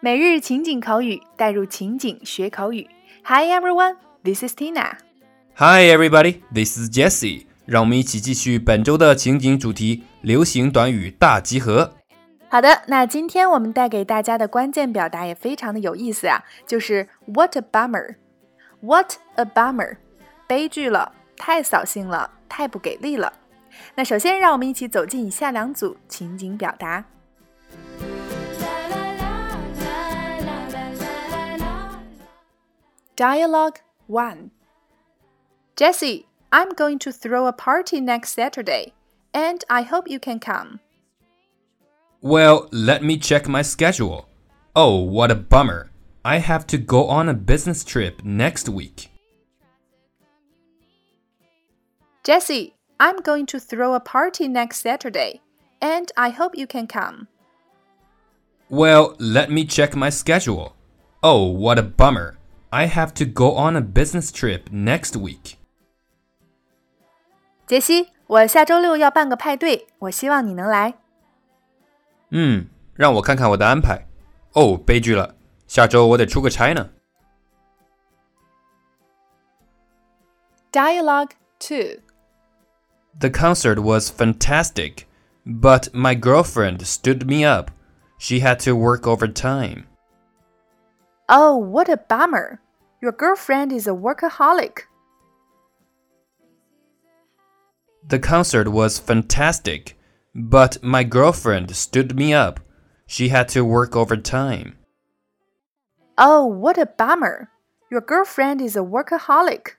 每日情景口语，带入情景学口语。Hi everyone, this is Tina. Hi everybody, this is Jessie. 让我们一起继续本周的情景主题——流行短语大集合。好的，那今天我们带给大家的关键表达也非常的有意思啊，就是 What a bummer! What a bummer! 悲剧了，太扫兴了，太不给力了。那首先，让我们一起走进以下两组情景表达。Dialogue 1 Jesse, I'm going to throw a party next Saturday, and I hope you can come. Well, let me check my schedule. Oh, what a bummer. I have to go on a business trip next week. Jesse, I'm going to throw a party next Saturday, and I hope you can come. Well, let me check my schedule. Oh, what a bummer. I have to go on a business trip next week. 杰西，我下周六要办个派对，我希望你能来。嗯，让我看看我的安排。哦，悲剧了，下周我得出个差呢。Dialogue 2 The concert was fantastic, but my girlfriend stood me up. She had to work overtime. Oh, what a bummer. Your girlfriend is a workaholic. The concert was fantastic, but my girlfriend stood me up. She had to work overtime. Oh, what a bummer. Your girlfriend is a workaholic.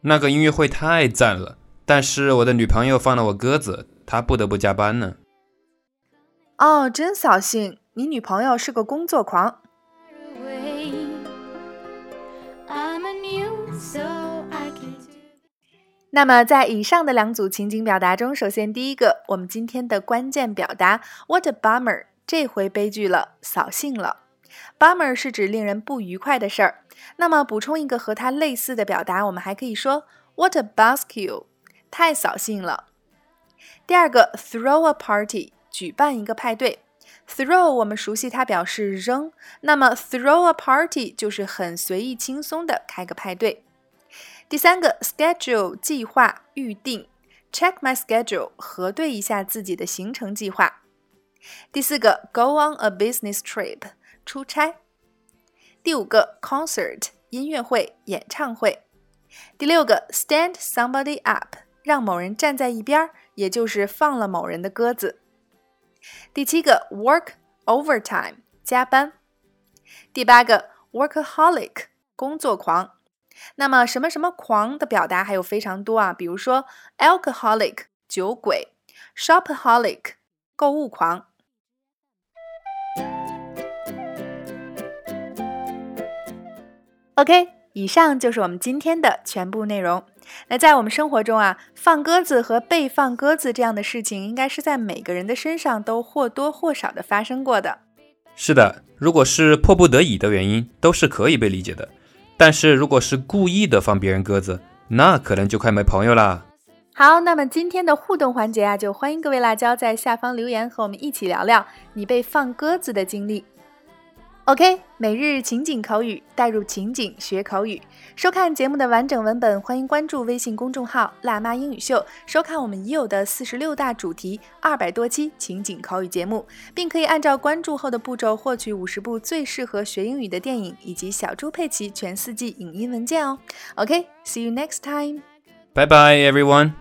那个音乐会太赞了，但是我的女朋友放了我鸽子，她不得不加班呢。哦，真扫兴！ 你女朋友是个工作狂。那么，在以上的两组情景表达中，首先第一个，我们今天的关键表达 "What a bummer"，这回悲剧了，扫兴了。Bummer 是指令人不愉快的事儿。那么，补充一个和它类似的表达，我们还可以说 "What a buzzkill"，太扫兴了。第二个，throw a party，举办一个派对。Throw 我们熟悉，它表示扔。那么 throw a party 就是很随意轻松的开个派对。第三个 schedule 计划预定，check my schedule 核对一下自己的行程计划。第四个 go on a business trip 出差。第五个 concert 音乐会演唱会。第六个 stand somebody up 让某人站在一边，也就是放了某人的鸽子。第七个 work overtime 加班。第八个 workaholic 工作狂。那么什么什么狂的表达还有非常多啊，比如说 alcoholic 酒鬼，shopaholic 购物狂。OK，以上就是我们今天的全部内容。那在我们生活中啊，放鸽子和被放鸽子这样的事情，应该是在每个人的身上都或多或少的发生过的。是的，如果是迫不得已的原因，都是可以被理解的。但是如果是故意的放别人鸽子，那可能就快没朋友啦。好，那么今天的互动环节啊，就欢迎各位辣椒在下方留言，和我们一起聊聊你被放鸽子的经历。OK，每日情景口语，带入情景学口语。收看节目的完整文本，欢迎关注微信公众号“辣妈英语秀”，收看我们已有的四十六大主题、二百多期情景口语节目，并可以按照关注后的步骤获取五十部最适合学英语的电影以及小猪佩奇全四季影音文件哦。OK，see you next time。Bye bye everyone.